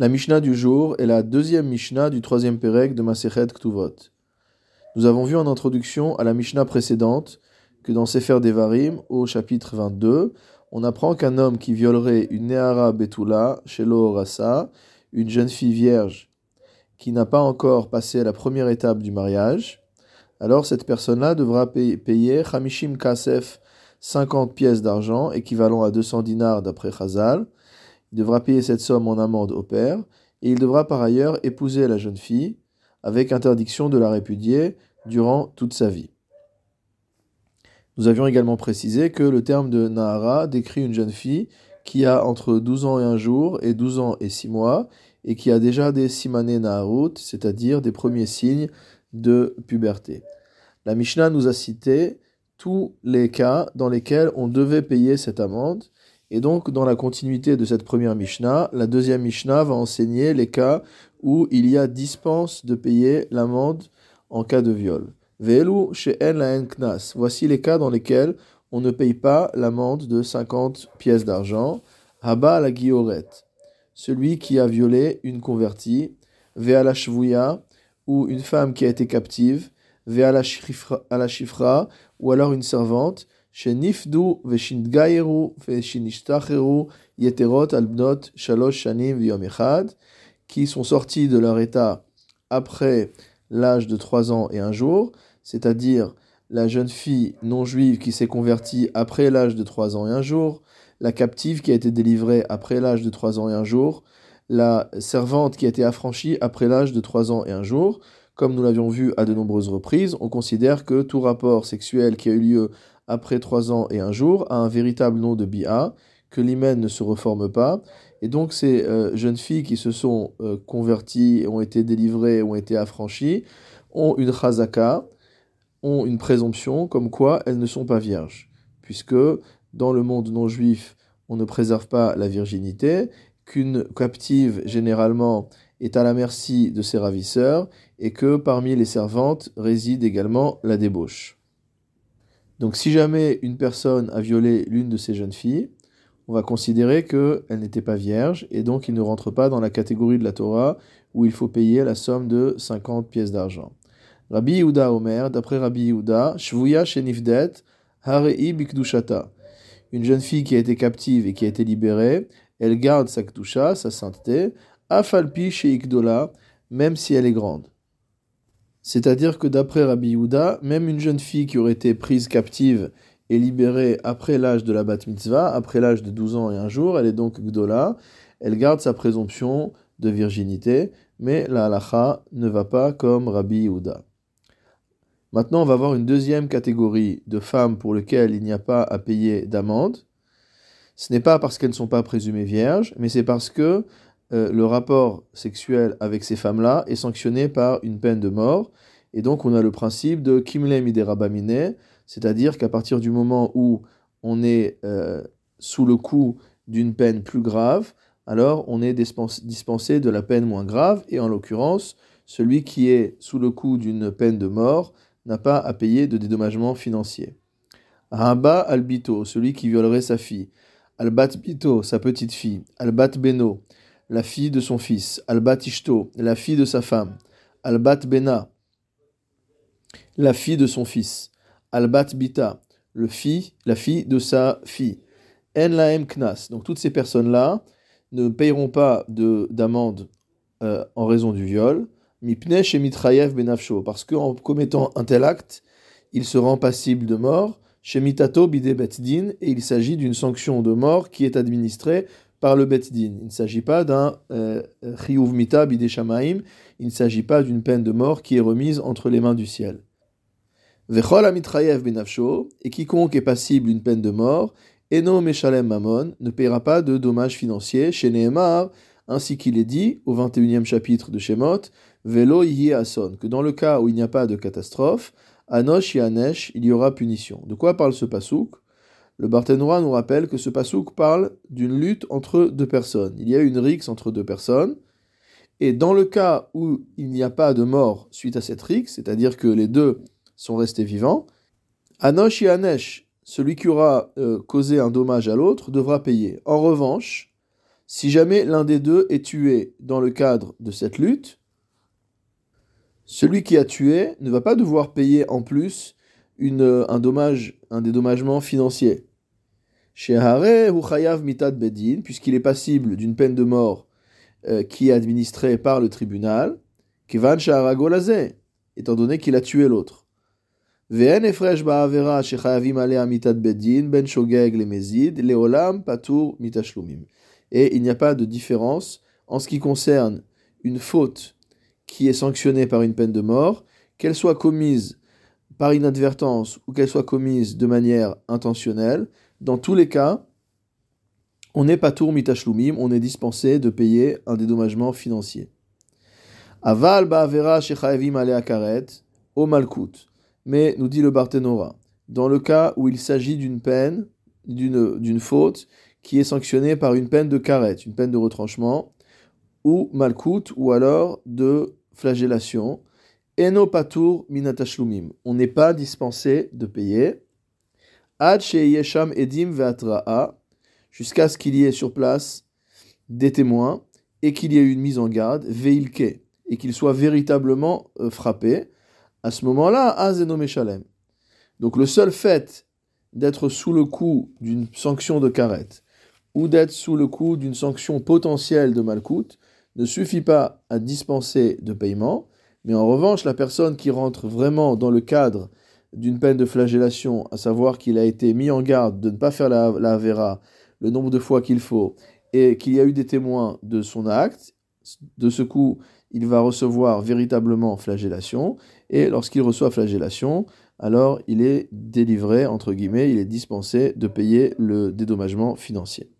La Mishnah du jour est la deuxième Mishnah du troisième Pérec de Masechet Ktuvot. Nous avons vu en introduction à la Mishnah précédente que dans Sefer Devarim, au chapitre 22, on apprend qu'un homme qui violerait une Nehara Betula, Shelo une jeune fille vierge qui n'a pas encore passé la première étape du mariage, alors cette personne-là devra payer Hamishim Kasef 50 pièces d'argent, équivalent à 200 dinars d'après Chazal. Il devra payer cette somme en amende au père, et il devra par ailleurs épouser la jeune fille, avec interdiction de la répudier durant toute sa vie. Nous avions également précisé que le terme de Nahara décrit une jeune fille qui a entre 12 ans et un jour et 12 ans et 6 mois, et qui a déjà des simané Naharut, c'est-à-dire des premiers signes de puberté. La Mishnah nous a cité tous les cas dans lesquels on devait payer cette amende. Et donc, dans la continuité de cette première Mishnah, la deuxième Mishnah va enseigner les cas où il y a dispense de payer l'amende en cas de viol. Velu chez la knas. Voici les cas dans lesquels on ne paye pas l'amende de 50 pièces d'argent. Haba la guilloret. Celui qui a violé une convertie. Vea la ou une femme qui a été captive. Vea la shifra ou alors une servante, Yeterot Shanim qui sont sortis de leur état après l'âge de trois ans et un jour, c'est-à-dire la jeune fille non juive qui s'est convertie après l'âge de trois ans et un jour, la captive qui a été délivrée après l'âge de trois ans et un jour, la servante qui a été affranchie après l'âge de trois ans et un jour, comme nous l'avions vu à de nombreuses reprises, on considère que tout rapport sexuel qui a eu lieu après trois ans et un jour a un véritable nom de bi'a, que l'hymen ne se reforme pas. Et donc ces euh, jeunes filles qui se sont euh, converties, ont été délivrées, ont été affranchies, ont une chazaka, ont une présomption comme quoi elles ne sont pas vierges. Puisque dans le monde non juif, on ne préserve pas la virginité, qu'une captive généralement est à la merci de ses ravisseurs et que parmi les servantes réside également la débauche. Donc si jamais une personne a violé l'une de ces jeunes filles, on va considérer qu'elle n'était pas vierge et donc il ne rentre pas dans la catégorie de la Torah où il faut payer la somme de 50 pièces d'argent. Rabbi Yehuda Omer, d'après Rabbi Yehuda, Shvuya Shenifdet, Harei Bikdushata. Une jeune fille qui a été captive et qui a été libérée, elle garde sa kdusha, sa sainteté, Afalpi chez Ikdola, même si elle est grande. C'est-à-dire que d'après Rabbi Yehuda, même une jeune fille qui aurait été prise captive et libérée après l'âge de la bat mitzvah, après l'âge de 12 ans et un jour, elle est donc Gdola, elle garde sa présomption de virginité, mais la halacha ne va pas comme Rabbi Yehuda. Maintenant, on va voir une deuxième catégorie de femmes pour lesquelles il n'y a pas à payer d'amende. Ce n'est pas parce qu'elles ne sont pas présumées vierges, mais c'est parce que euh, le rapport sexuel avec ces femmes-là est sanctionné par une peine de mort. Et donc on a le principe de kimle miderabamine, c'est-à-dire qu'à partir du moment où on est euh, sous le coup d'une peine plus grave, alors on est dispensé de la peine moins grave, et en l'occurrence, celui qui est sous le coup d'une peine de mort n'a pas à payer de dédommagement financier. Haba albito, celui qui violerait sa fille. Albat bito, sa petite fille. Albat beno, la fille de son fils, Albat Ishto, la fille de sa femme, Albat Bena, la fille de son fils, Albat Bita, le fille, la fille de sa fille, En Laem Knas. Donc toutes ces personnes-là ne payeront pas d'amende euh, en raison du viol, Mipne chez Mitrayev Benafsho, parce qu'en commettant un tel acte, il se rend passible de mort, chez Mitato Bide Betdin, et il s'agit d'une sanction de mort qui est administrée par le Bet Din. Il ne s'agit pas d'un euh, Chiyuv Mita Bideshamaim, il ne s'agit pas d'une peine de mort qui est remise entre les mains du ciel. Vechol Amitrayev Benafsho, et quiconque est passible d'une peine de mort, Eno Meshalem Mamon, ne paiera pas de dommages financiers chez Nehemar, ainsi qu'il est dit au 21e chapitre de Shemot, Velo Yihi Ason, que dans le cas où il n'y a pas de catastrophe, Anosh Yanesh, il y aura punition. De quoi parle ce pasouk? Le Barthénois nous rappelle que ce pasouk parle d'une lutte entre deux personnes. Il y a une rixe entre deux personnes, et dans le cas où il n'y a pas de mort suite à cette rixe, c'est-à-dire que les deux sont restés vivants, Anosh et Anesh, celui qui aura euh, causé un dommage à l'autre, devra payer. En revanche, Si jamais l'un des deux est tué dans le cadre de cette lutte, celui qui a tué ne va pas devoir payer en plus dommage, un dédommagement financier. Chez Hare ou Chayav Mitad Bedin, puisqu'il est passible d'une peine de mort euh, qui est administrée par le tribunal, Kevan Shaharagolazé, étant donné qu'il a tué l'autre. Ve'en efresh ba'avera shechayavim alea mitad bedin ben shogeg le mezid leolam patur. Et il n'y a pas de différence en ce qui concerne une faute qui est sanctionnée par une peine de mort, qu'elle soit commise par inadvertance ou qu'elle soit commise de manière intentionnelle. Dans tous les cas, on n'est pas tour mitashloumim, on est dispensé de payer un dédommagement financier. Aval ba'avera shechayavim alea karet au malkout. Mais, nous dit le Barthénora, dans le cas où il s'agit d'une peine, d'une faute, qui est sanctionnée par une peine de karet, une peine de retranchement, ou malkout, ou alors de flagellation, patur. On n'est pas dispensé de payer. Ad yesham edim ve'atra'a, jusqu'à ce qu'il y ait sur place des témoins et qu'il y ait une mise en garde, veilke, et qu'il soit véritablement euh, frappé. À ce moment-là, azeno meshalem. Donc le seul fait d'être sous le coup d'une sanction de karet ou d'être sous le coup d'une sanction potentielle de malcoute ne suffit pas à dispenser de paiement, mais en revanche, la personne qui rentre vraiment dans le cadre d'une peine de flagellation, à savoir qu'il a été mis en garde de ne pas faire la, la vera le nombre de fois qu'il faut, et qu'il y a eu des témoins de son acte, de ce coup, il va recevoir véritablement flagellation, et lorsqu'il reçoit flagellation, alors il est délivré, entre guillemets, il est dispensé de payer le dédommagement financier.